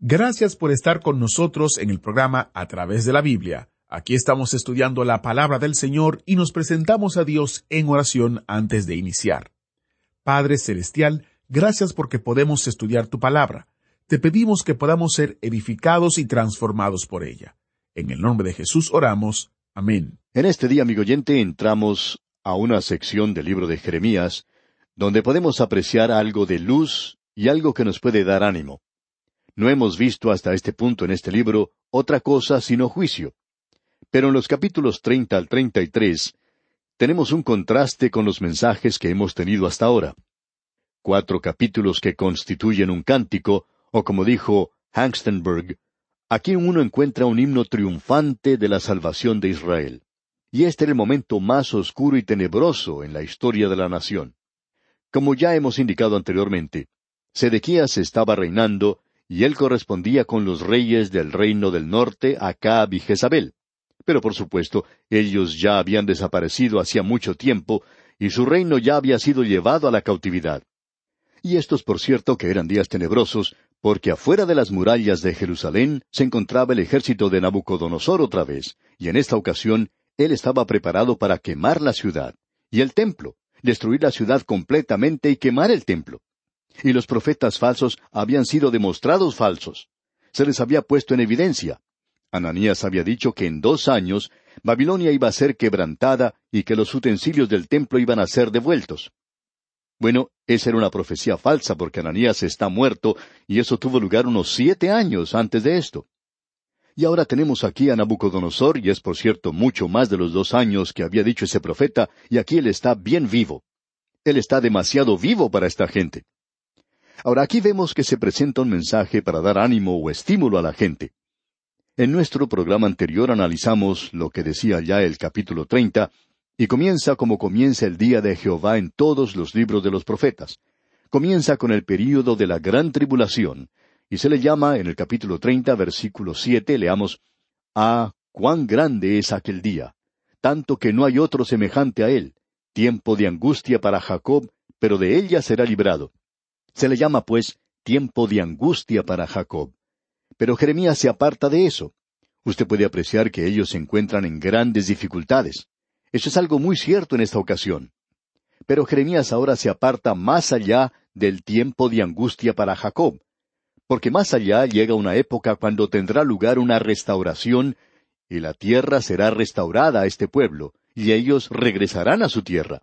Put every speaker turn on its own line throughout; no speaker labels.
Gracias por estar con nosotros en el programa A través de la Biblia. Aquí estamos estudiando la palabra del Señor y nos presentamos a Dios en oración antes de iniciar. Padre Celestial, gracias porque podemos estudiar tu palabra. Te pedimos que podamos ser edificados y transformados por ella. En el nombre de Jesús oramos. Amén.
En este día, amigo oyente, entramos a una sección del libro de Jeremías, donde podemos apreciar algo de luz y algo que nos puede dar ánimo. No hemos visto hasta este punto en este libro otra cosa sino juicio. Pero en los capítulos 30 al 33 tenemos un contraste con los mensajes que hemos tenido hasta ahora. Cuatro capítulos que constituyen un cántico, o como dijo Hangstenberg, aquí uno encuentra un himno triunfante de la salvación de Israel. Y este era el momento más oscuro y tenebroso en la historia de la nación. Como ya hemos indicado anteriormente, Sedequías estaba reinando y él correspondía con los reyes del reino del norte, Acab y Jezabel. Pero por supuesto, ellos ya habían desaparecido hacía mucho tiempo, y su reino ya había sido llevado a la cautividad. Y estos, por cierto, que eran días tenebrosos, porque afuera de las murallas de Jerusalén se encontraba el ejército de Nabucodonosor otra vez, y en esta ocasión él estaba preparado para quemar la ciudad, y el templo, destruir la ciudad completamente y quemar el templo. Y los profetas falsos habían sido demostrados falsos. Se les había puesto en evidencia. Ananías había dicho que en dos años Babilonia iba a ser quebrantada y que los utensilios del templo iban a ser devueltos. Bueno, esa era una profecía falsa porque Ananías está muerto y eso tuvo lugar unos siete años antes de esto. Y ahora tenemos aquí a Nabucodonosor, y es por cierto mucho más de los dos años que había dicho ese profeta, y aquí él está bien vivo. Él está demasiado vivo para esta gente. Ahora aquí vemos que se presenta un mensaje para dar ánimo o estímulo a la gente. En nuestro programa anterior analizamos lo que decía ya el capítulo treinta, y comienza como comienza el día de Jehová en todos los libros de los profetas. Comienza con el período de la gran tribulación, y se le llama en el capítulo treinta, versículo siete, leamos, Ah, cuán grande es aquel día, tanto que no hay otro semejante a él, tiempo de angustia para Jacob, pero de ella será librado. Se le llama, pues, tiempo de angustia para Jacob. Pero Jeremías se aparta de eso. Usted puede apreciar que ellos se encuentran en grandes dificultades. Eso es algo muy cierto en esta ocasión. Pero Jeremías ahora se aparta más allá del tiempo de angustia para Jacob, porque más allá llega una época cuando tendrá lugar una restauración y la tierra será restaurada a este pueblo, y ellos regresarán a su tierra.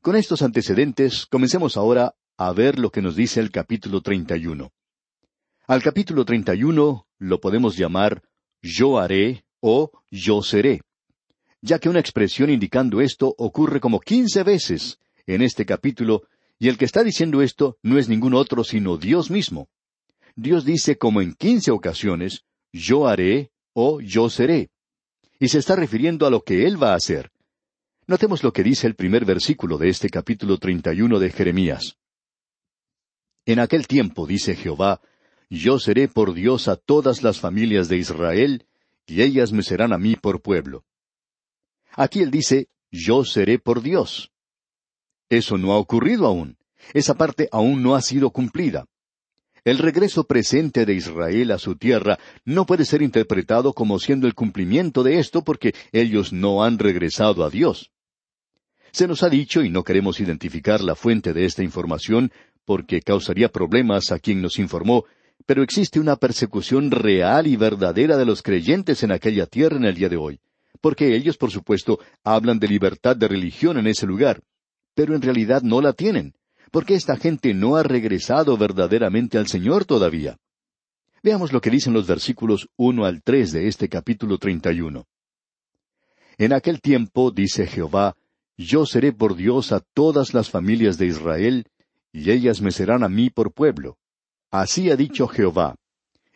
Con estos antecedentes, comencemos ahora a ver lo que nos dice el capítulo 31. Al capítulo 31 lo podemos llamar yo haré o yo seré, ya que una expresión indicando esto ocurre como quince veces en este capítulo, y el que está diciendo esto no es ningún otro sino Dios mismo. Dios dice como en quince ocasiones, yo haré o yo seré. Y se está refiriendo a lo que Él va a hacer. Notemos lo que dice el primer versículo de este capítulo 31 de Jeremías. En aquel tiempo, dice Jehová, yo seré por Dios a todas las familias de Israel, y ellas me serán a mí por pueblo. Aquí él dice, yo seré por Dios. Eso no ha ocurrido aún. Esa parte aún no ha sido cumplida. El regreso presente de Israel a su tierra no puede ser interpretado como siendo el cumplimiento de esto porque ellos no han regresado a Dios. Se nos ha dicho, y no queremos identificar la fuente de esta información porque causaría problemas a quien nos informó, pero existe una persecución real y verdadera de los creyentes en aquella tierra en el día de hoy, porque ellos, por supuesto, hablan de libertad de religión en ese lugar, pero en realidad no la tienen porque esta gente no ha regresado verdaderamente al Señor todavía. Veamos lo que dicen los versículos uno al tres de este capítulo treinta y uno. En aquel tiempo, dice Jehová, yo seré por Dios a todas las familias de Israel, y ellas me serán a mí por pueblo. Así ha dicho Jehová.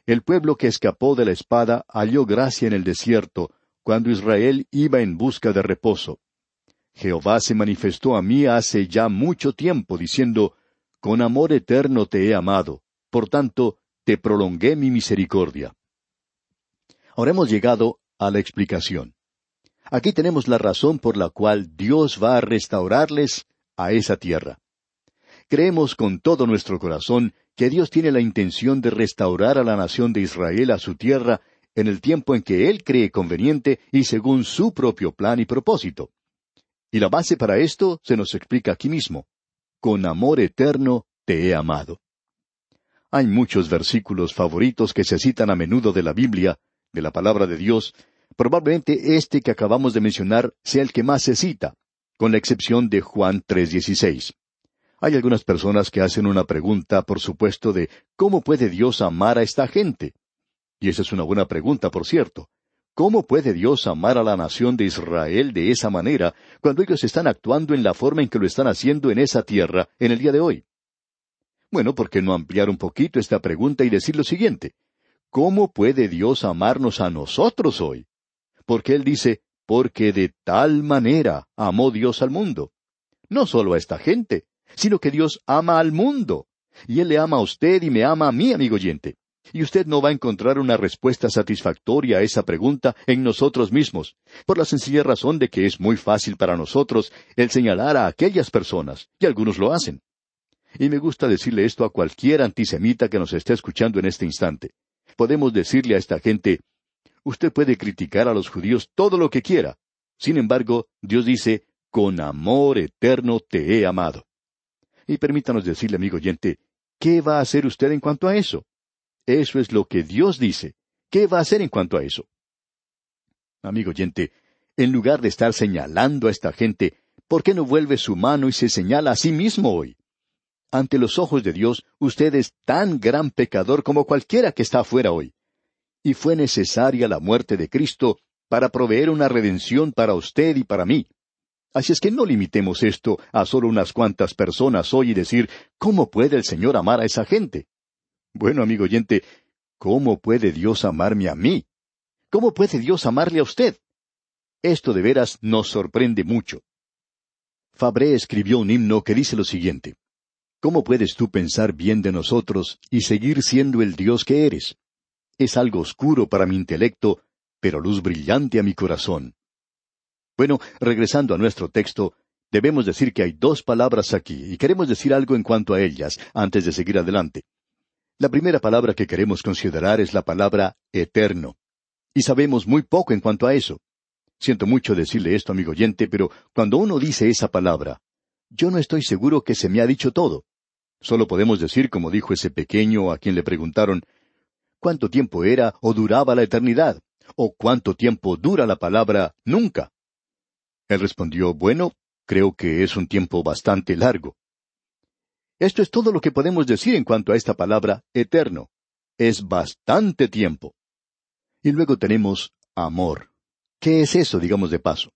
El pueblo que escapó de la espada halló gracia en el desierto, cuando Israel iba en busca de reposo. Jehová se manifestó a mí hace ya mucho tiempo, diciendo, Con amor eterno te he amado, por tanto, te prolongué mi misericordia. Ahora hemos llegado a la explicación. Aquí tenemos la razón por la cual Dios va a restaurarles a esa tierra. Creemos con todo nuestro corazón que Dios tiene la intención de restaurar a la nación de Israel a su tierra en el tiempo en que Él cree conveniente y según su propio plan y propósito. Y la base para esto se nos explica aquí mismo. Con amor eterno te he amado. Hay muchos versículos favoritos que se citan a menudo de la Biblia, de la palabra de Dios. Probablemente este que acabamos de mencionar sea el que más se cita, con la excepción de Juan 3:16. Hay algunas personas que hacen una pregunta, por supuesto, de ¿cómo puede Dios amar a esta gente? Y esa es una buena pregunta, por cierto. ¿Cómo puede Dios amar a la nación de Israel de esa manera cuando ellos están actuando en la forma en que lo están haciendo en esa tierra en el día de hoy? Bueno, ¿por qué no ampliar un poquito esta pregunta y decir lo siguiente? ¿Cómo puede Dios amarnos a nosotros hoy? Porque Él dice, porque de tal manera amó Dios al mundo. No solo a esta gente, sino que Dios ama al mundo. Y Él le ama a usted y me ama a mí, amigo oyente. Y usted no va a encontrar una respuesta satisfactoria a esa pregunta en nosotros mismos, por la sencilla razón de que es muy fácil para nosotros el señalar a aquellas personas, y algunos lo hacen. Y me gusta decirle esto a cualquier antisemita que nos esté escuchando en este instante. Podemos decirle a esta gente, usted puede criticar a los judíos todo lo que quiera. Sin embargo, Dios dice, con amor eterno te he amado. Y permítanos decirle, amigo oyente, ¿qué va a hacer usted en cuanto a eso? Eso es lo que Dios dice. ¿Qué va a hacer en cuanto a eso? Amigo oyente, en lugar de estar señalando a esta gente, ¿por qué no vuelve su mano y se señala a sí mismo hoy? Ante los ojos de Dios, usted es tan gran pecador como cualquiera que está afuera hoy. Y fue necesaria la muerte de Cristo para proveer una redención para usted y para mí. Así es que no limitemos esto a solo unas cuantas personas hoy y decir, ¿cómo puede el Señor amar a esa gente? Bueno, amigo oyente, ¿cómo puede Dios amarme a mí? ¿Cómo puede Dios amarle a usted? Esto de veras nos sorprende mucho. Fabré escribió un himno que dice lo siguiente. ¿Cómo puedes tú pensar bien de nosotros y seguir siendo el Dios que eres? Es algo oscuro para mi intelecto, pero luz brillante a mi corazón. Bueno, regresando a nuestro texto, debemos decir que hay dos palabras aquí, y queremos decir algo en cuanto a ellas, antes de seguir adelante. La primera palabra que queremos considerar es la palabra eterno. Y sabemos muy poco en cuanto a eso. Siento mucho decirle esto, amigo oyente, pero cuando uno dice esa palabra, yo no estoy seguro que se me ha dicho todo. Solo podemos decir, como dijo ese pequeño a quien le preguntaron, ¿cuánto tiempo era o duraba la eternidad? ¿O cuánto tiempo dura la palabra nunca? Él respondió, bueno, creo que es un tiempo bastante largo. Esto es todo lo que podemos decir en cuanto a esta palabra eterno. Es bastante tiempo. Y luego tenemos amor. ¿Qué es eso, digamos de paso?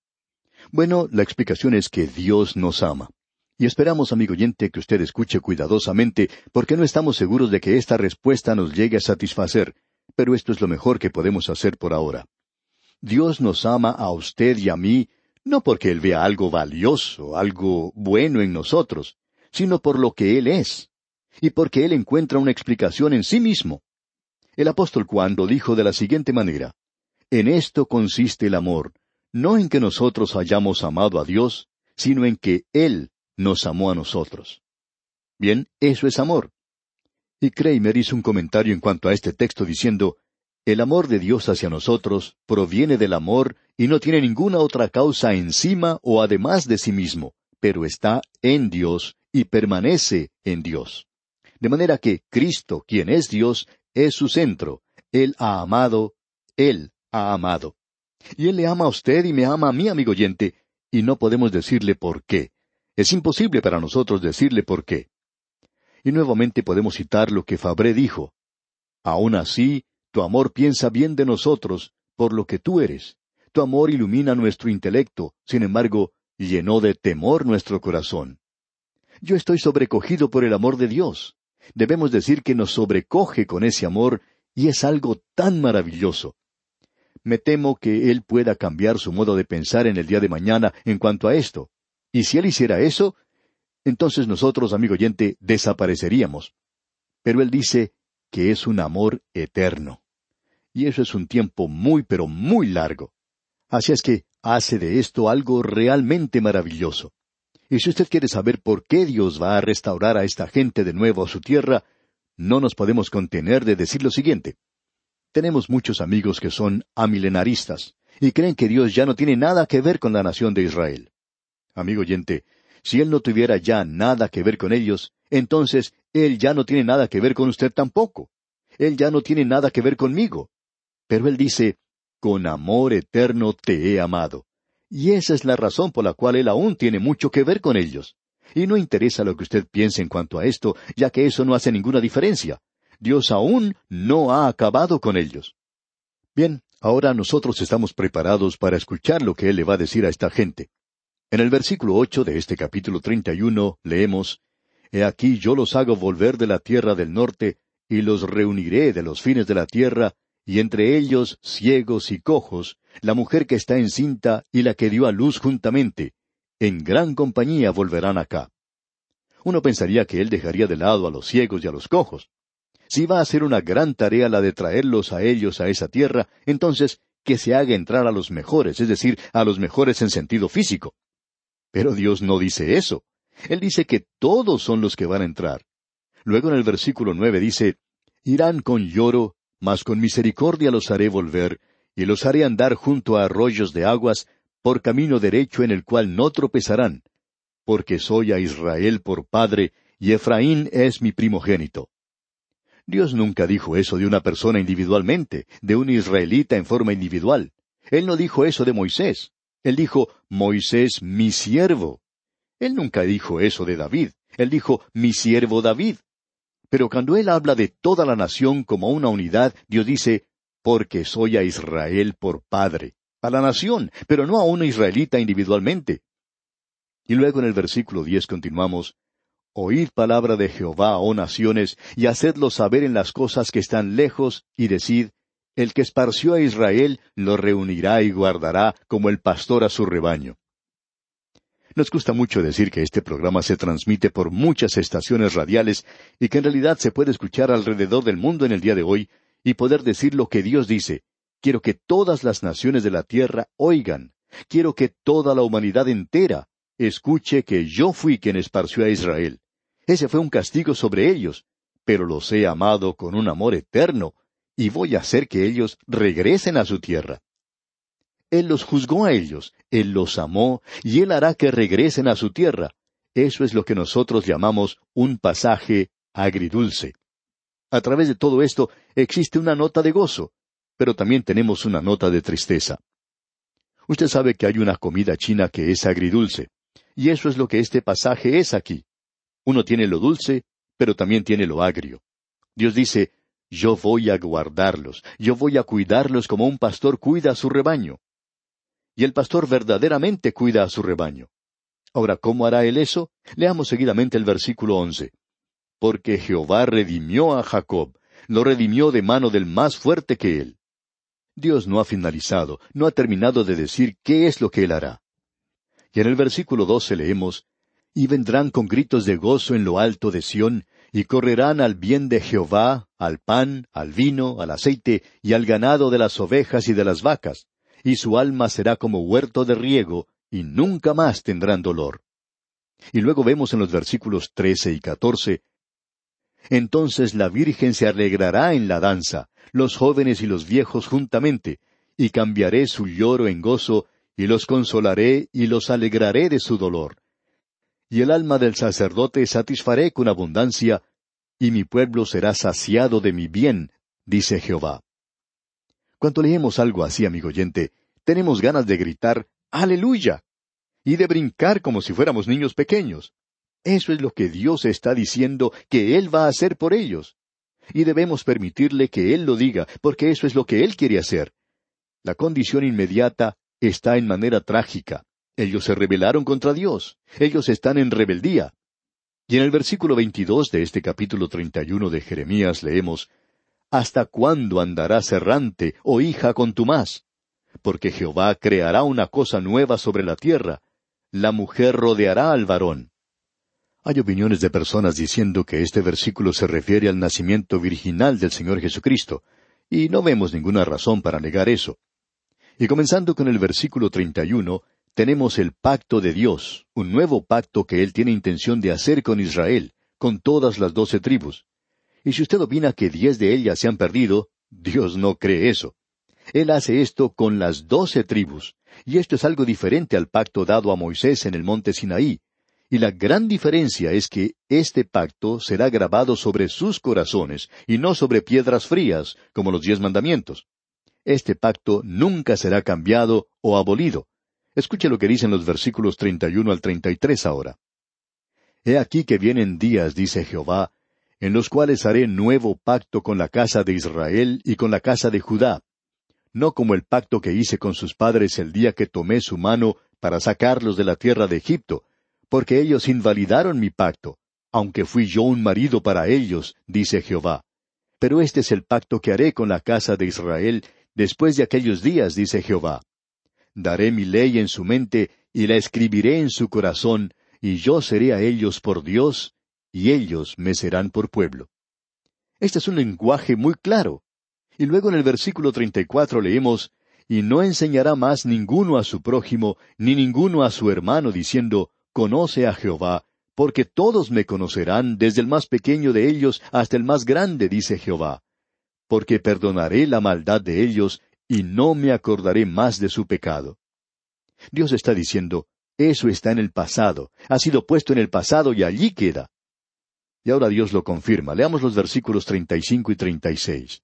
Bueno, la explicación es que Dios nos ama. Y esperamos, amigo oyente, que usted escuche cuidadosamente, porque no estamos seguros de que esta respuesta nos llegue a satisfacer, pero esto es lo mejor que podemos hacer por ahora. Dios nos ama a usted y a mí, no porque Él vea algo valioso, algo bueno en nosotros, sino por lo que Él es. y porque Él encuentra una explicación en sí mismo. El apóstol Juan lo dijo de la siguiente manera, En esto consiste el amor, no en que nosotros hayamos amado a Dios, sino en que Él nos amó a nosotros. Bien, eso es amor. Y Kramer hizo un comentario en cuanto a este texto diciendo, El amor de Dios hacia nosotros proviene del amor y no tiene ninguna otra causa encima o además de sí mismo, pero está en Dios y permanece en Dios. De manera que Cristo, quien es Dios, es su centro. Él ha amado, Él ha amado. Y Él le ama a usted y me ama a mí, amigo oyente, y no podemos decirle por qué. Es imposible para nosotros decirle por qué. Y nuevamente podemos citar lo que Fabré dijo. Aún así, tu amor piensa bien de nosotros, por lo que tú eres. Tu amor ilumina nuestro intelecto, sin embargo, llenó de temor nuestro corazón. Yo estoy sobrecogido por el amor de Dios. Debemos decir que nos sobrecoge con ese amor, y es algo tan maravilloso. Me temo que Él pueda cambiar su modo de pensar en el día de mañana en cuanto a esto. Y si Él hiciera eso, entonces nosotros, amigo oyente, desapareceríamos. Pero Él dice que es un amor eterno. Y eso es un tiempo muy, pero muy largo. Así es que hace de esto algo realmente maravilloso. Y si usted quiere saber por qué Dios va a restaurar a esta gente de nuevo a su tierra, no nos podemos contener de decir lo siguiente. Tenemos muchos amigos que son amilenaristas y creen que Dios ya no tiene nada que ver con la nación de Israel. Amigo oyente, si Él no tuviera ya nada que ver con ellos, entonces Él ya no tiene nada que ver con usted tampoco. Él ya no tiene nada que ver conmigo. Pero Él dice, con amor eterno te he amado. Y esa es la razón por la cual Él aún tiene mucho que ver con ellos. Y no interesa lo que usted piense en cuanto a esto, ya que eso no hace ninguna diferencia. Dios aún no ha acabado con ellos. Bien, ahora nosotros estamos preparados para escuchar lo que Él le va a decir a esta gente. En el versículo ocho de este capítulo treinta y uno leemos He aquí yo los hago volver de la tierra del norte, y los reuniré de los fines de la tierra, y entre ellos ciegos y cojos, la mujer que está encinta y la que dio a luz juntamente. En gran compañía volverán acá. Uno pensaría que él dejaría de lado a los ciegos y a los cojos. Si va a ser una gran tarea la de traerlos a ellos a esa tierra, entonces que se haga entrar a los mejores, es decir, a los mejores en sentido físico. Pero Dios no dice eso. Él dice que todos son los que van a entrar. Luego en el versículo nueve dice, Irán con lloro mas con misericordia los haré volver, y los haré andar junto a arroyos de aguas, por camino derecho en el cual no tropezarán, porque soy a Israel por padre, y Efraín es mi primogénito. Dios nunca dijo eso de una persona individualmente, de un israelita en forma individual. Él no dijo eso de Moisés. Él dijo, Moisés mi siervo. Él nunca dijo eso de David. Él dijo, mi siervo David. Pero cuando Él habla de toda la nación como una unidad, Dios dice, porque soy a Israel por padre, a la nación, pero no a una israelita individualmente. Y luego en el versículo diez continuamos, Oíd palabra de Jehová, oh naciones, y hacedlo saber en las cosas que están lejos, y decid, El que esparció a Israel lo reunirá y guardará como el pastor a su rebaño. Nos gusta mucho decir que este programa se transmite por muchas estaciones radiales y que en realidad se puede escuchar alrededor del mundo en el día de hoy y poder decir lo que Dios dice. Quiero que todas las naciones de la tierra oigan. Quiero que toda la humanidad entera escuche que yo fui quien esparció a Israel. Ese fue un castigo sobre ellos, pero los he amado con un amor eterno, y voy a hacer que ellos regresen a su tierra. Él los juzgó a ellos, Él los amó, y Él hará que regresen a su tierra. Eso es lo que nosotros llamamos un pasaje agridulce. A través de todo esto existe una nota de gozo, pero también tenemos una nota de tristeza. Usted sabe que hay una comida china que es agridulce, y eso es lo que este pasaje es aquí. Uno tiene lo dulce, pero también tiene lo agrio. Dios dice, yo voy a guardarlos, yo voy a cuidarlos como un pastor cuida a su rebaño y el pastor verdaderamente cuida a su rebaño. Ahora, ¿cómo hará él eso? Leamos seguidamente el versículo once. Porque Jehová redimió a Jacob, lo redimió de mano del más fuerte que él. Dios no ha finalizado, no ha terminado de decir qué es lo que él hará. Y en el versículo doce leemos, Y vendrán con gritos de gozo en lo alto de Sión, y correrán al bien de Jehová, al pan, al vino, al aceite y al ganado de las ovejas y de las vacas, y su alma será como huerto de riego, y nunca más tendrán dolor. Y luego vemos en los versículos trece y catorce Entonces la Virgen se alegrará en la danza, los jóvenes y los viejos juntamente, y cambiaré su lloro en gozo, y los consolaré y los alegraré de su dolor y el alma del sacerdote satisfaré con abundancia, y mi pueblo será saciado de mi bien, dice Jehová. Cuando leemos algo así, amigo oyente, tenemos ganas de gritar Aleluya y de brincar como si fuéramos niños pequeños. Eso es lo que Dios está diciendo que Él va a hacer por ellos. Y debemos permitirle que Él lo diga, porque eso es lo que Él quiere hacer. La condición inmediata está en manera trágica. Ellos se rebelaron contra Dios. Ellos están en rebeldía. Y en el versículo 22 de este capítulo 31 de Jeremías leemos, ¿Hasta cuándo andarás errante, oh hija contumaz? Porque Jehová creará una cosa nueva sobre la tierra. La mujer rodeará al varón. Hay opiniones de personas diciendo que este versículo se refiere al nacimiento virginal del Señor Jesucristo, y no vemos ninguna razón para negar eso. Y comenzando con el versículo 31, tenemos el pacto de Dios, un nuevo pacto que Él tiene intención de hacer con Israel, con todas las doce tribus. Y si usted opina que diez de ellas se han perdido, Dios no cree eso. Él hace esto con las doce tribus, y esto es algo diferente al pacto dado a Moisés en el monte Sinaí. Y la gran diferencia es que este pacto será grabado sobre sus corazones y no sobre piedras frías, como los diez mandamientos. Este pacto nunca será cambiado o abolido. Escuche lo que dicen los versículos 31 al 33 ahora. He aquí que vienen días, dice Jehová, en los cuales haré nuevo pacto con la casa de Israel y con la casa de Judá, no como el pacto que hice con sus padres el día que tomé su mano para sacarlos de la tierra de Egipto, porque ellos invalidaron mi pacto, aunque fui yo un marido para ellos, dice Jehová. Pero este es el pacto que haré con la casa de Israel después de aquellos días, dice Jehová. Daré mi ley en su mente y la escribiré en su corazón, y yo seré a ellos por Dios, y ellos me serán por pueblo. Este es un lenguaje muy claro. Y luego en el versículo treinta y cuatro leemos, Y no enseñará más ninguno a su prójimo, ni ninguno a su hermano, diciendo, Conoce a Jehová, porque todos me conocerán, desde el más pequeño de ellos hasta el más grande, dice Jehová. Porque perdonaré la maldad de ellos, y no me acordaré más de su pecado. Dios está diciendo, eso está en el pasado, ha sido puesto en el pasado y allí queda. Y ahora Dios lo confirma. Leamos los versículos 35 y 36.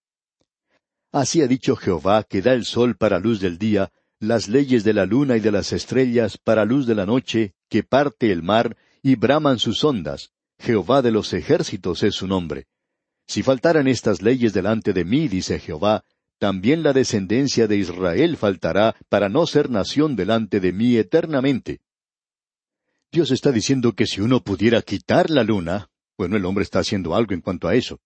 Así ha dicho Jehová, que da el sol para luz del día, las leyes de la luna y de las estrellas para luz de la noche, que parte el mar y braman sus ondas. Jehová de los ejércitos es su nombre. Si faltaran estas leyes delante de mí, dice Jehová, también la descendencia de Israel faltará para no ser nación delante de mí eternamente. Dios está diciendo que si uno pudiera quitar la luna, bueno, el hombre está haciendo algo en cuanto a eso.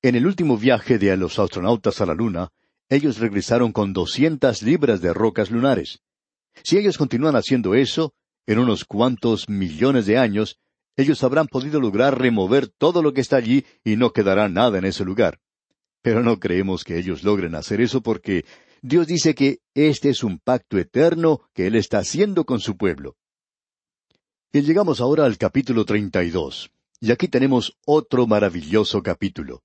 En el último viaje de los astronautas a la luna, ellos regresaron con doscientas libras de rocas lunares. Si ellos continúan haciendo eso, en unos cuantos millones de años, ellos habrán podido lograr remover todo lo que está allí y no quedará nada en ese lugar. Pero no creemos que ellos logren hacer eso porque Dios dice que este es un pacto eterno que Él está haciendo con su pueblo. Y llegamos ahora al capítulo treinta y dos. Y aquí tenemos otro maravilloso capítulo.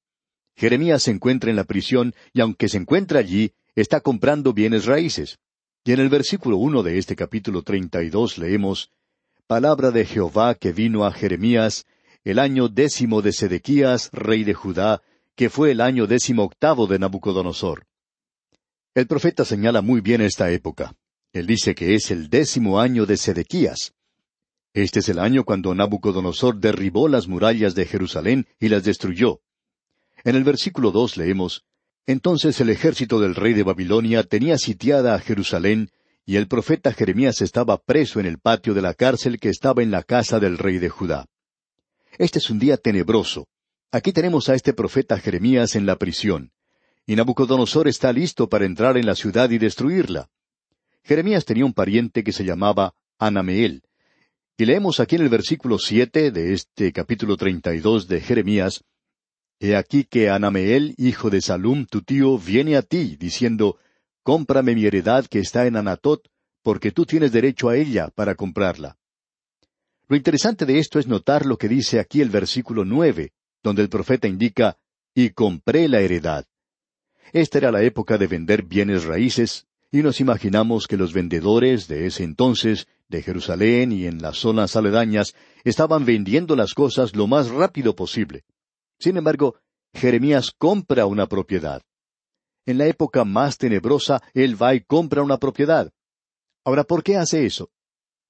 Jeremías se encuentra en la prisión y aunque se encuentra allí, está comprando bienes raíces. Y en el versículo uno de este capítulo treinta y dos leemos Palabra de Jehová que vino a Jeremías el año décimo de Sedequías, rey de Judá, que fue el año décimo octavo de Nabucodonosor. El profeta señala muy bien esta época. Él dice que es el décimo año de Sedequías. Este es el año cuando Nabucodonosor derribó las murallas de Jerusalén y las destruyó. En el versículo dos leemos, Entonces el ejército del rey de Babilonia tenía sitiada a Jerusalén, y el profeta Jeremías estaba preso en el patio de la cárcel que estaba en la casa del rey de Judá. Este es un día tenebroso, Aquí tenemos a este profeta Jeremías en la prisión, y Nabucodonosor está listo para entrar en la ciudad y destruirla. Jeremías tenía un pariente que se llamaba Anameel, Y leemos aquí en el versículo siete de este capítulo treinta y dos de Jeremías, He aquí que Anameel, hijo de Salum, tu tío, viene a ti, diciendo, Cómprame mi heredad que está en Anatot, porque tú tienes derecho a ella para comprarla. Lo interesante de esto es notar lo que dice aquí el versículo nueve, donde el profeta indica, y compré la heredad. Esta era la época de vender bienes raíces, y nos imaginamos que los vendedores de ese entonces, de Jerusalén y en las zonas aledañas, estaban vendiendo las cosas lo más rápido posible. Sin embargo, Jeremías compra una propiedad. En la época más tenebrosa, él va y compra una propiedad. Ahora, ¿por qué hace eso?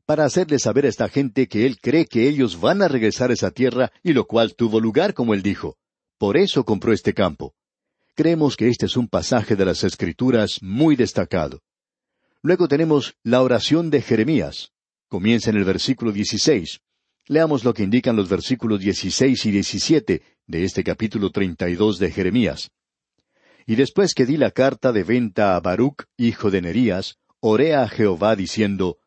Para hacerle saber a esta gente que él cree que ellos van a regresar a esa tierra y lo cual tuvo lugar, como él dijo. Por eso compró este campo. Creemos que este es un pasaje de las Escrituras muy destacado. Luego tenemos la oración de Jeremías. Comienza en el versículo 16. Leamos lo que indican los versículos 16 y 17 de este capítulo 32 de Jeremías. Y después que di la carta de venta a Baruch, hijo de Nerías, oré a Jehová diciendo,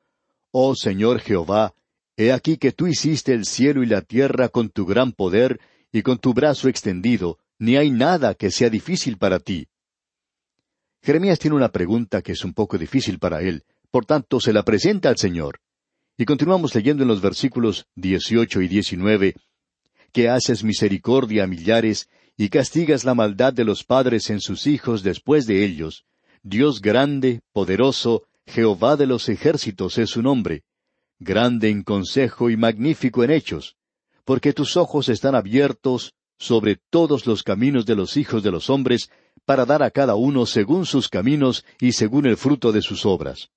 Oh Señor Jehová, he aquí que tú hiciste el cielo y la tierra con tu gran poder y con tu brazo extendido, ni hay nada que sea difícil para ti. Jeremías tiene una pregunta que es un poco difícil para él, por tanto se la presenta al Señor. Y continuamos leyendo en los versículos dieciocho y diecinueve, que haces misericordia a millares y castigas la maldad de los padres en sus hijos después de ellos. Dios grande, poderoso, Jehová de los ejércitos es su nombre, grande en consejo y magnífico en hechos, porque tus ojos están abiertos sobre todos los caminos de los hijos de los hombres, para dar a cada uno según sus caminos y según el fruto de sus obras.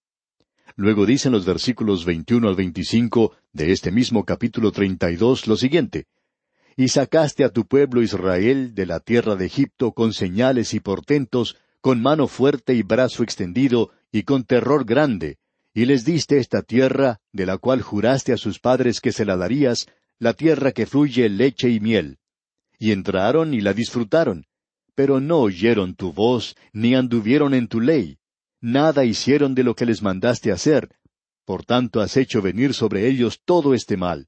Luego dicen los versículos 21 al 25 de este mismo capítulo 32 lo siguiente. Y sacaste a tu pueblo Israel de la tierra de Egipto con señales y portentos, con mano fuerte y brazo extendido, y con terror grande, y les diste esta tierra, de la cual juraste a sus padres que se la darías, la tierra que fluye leche y miel. Y entraron y la disfrutaron, pero no oyeron tu voz, ni anduvieron en tu ley, nada hicieron de lo que les mandaste hacer, por tanto has hecho venir sobre ellos todo este mal.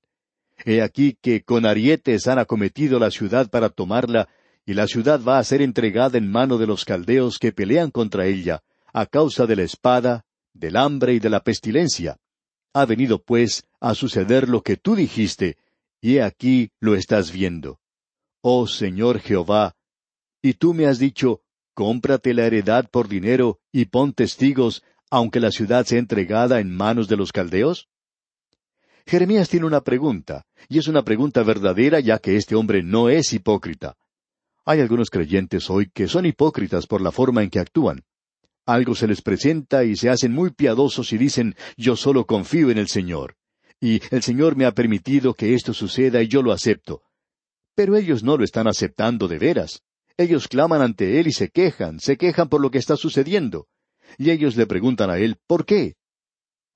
He aquí que con arietes han acometido la ciudad para tomarla, y la ciudad va a ser entregada en mano de los caldeos que pelean contra ella, a causa de la espada, del hambre y de la pestilencia. Ha venido, pues, a suceder lo que tú dijiste, y he aquí lo estás viendo. Oh Señor Jehová, y tú me has dicho, cómprate la heredad por dinero y pon testigos, aunque la ciudad sea entregada en manos de los caldeos? Jeremías tiene una pregunta, y es una pregunta verdadera ya que este hombre no es hipócrita. Hay algunos creyentes hoy que son hipócritas por la forma en que actúan. Algo se les presenta y se hacen muy piadosos y dicen, yo solo confío en el Señor. Y el Señor me ha permitido que esto suceda y yo lo acepto. Pero ellos no lo están aceptando de veras. Ellos claman ante Él y se quejan, se quejan por lo que está sucediendo. Y ellos le preguntan a Él, ¿por qué?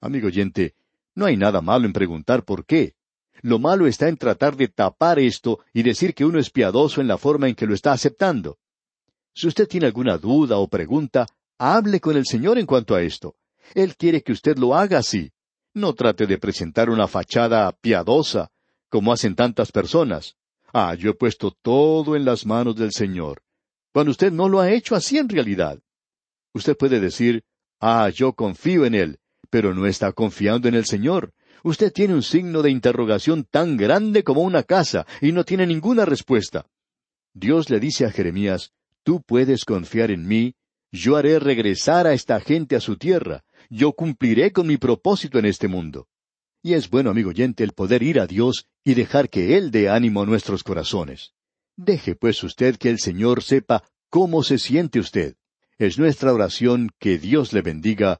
Amigo oyente, no hay nada malo en preguntar por qué. Lo malo está en tratar de tapar esto y decir que uno es piadoso en la forma en que lo está aceptando. Si usted tiene alguna duda o pregunta, hable con el Señor en cuanto a esto. Él quiere que usted lo haga así. No trate de presentar una fachada piadosa, como hacen tantas personas. Ah, yo he puesto todo en las manos del Señor. Cuando usted no lo ha hecho así en realidad. Usted puede decir, ah, yo confío en Él, pero no está confiando en el Señor. Usted tiene un signo de interrogación tan grande como una casa y no tiene ninguna respuesta. Dios le dice a Jeremías, Tú puedes confiar en mí, yo haré regresar a esta gente a su tierra, yo cumpliré con mi propósito en este mundo. Y es bueno, amigo oyente, el poder ir a Dios y dejar que Él dé ánimo a nuestros corazones. Deje pues usted que el Señor sepa cómo se siente usted. Es nuestra oración que Dios le bendiga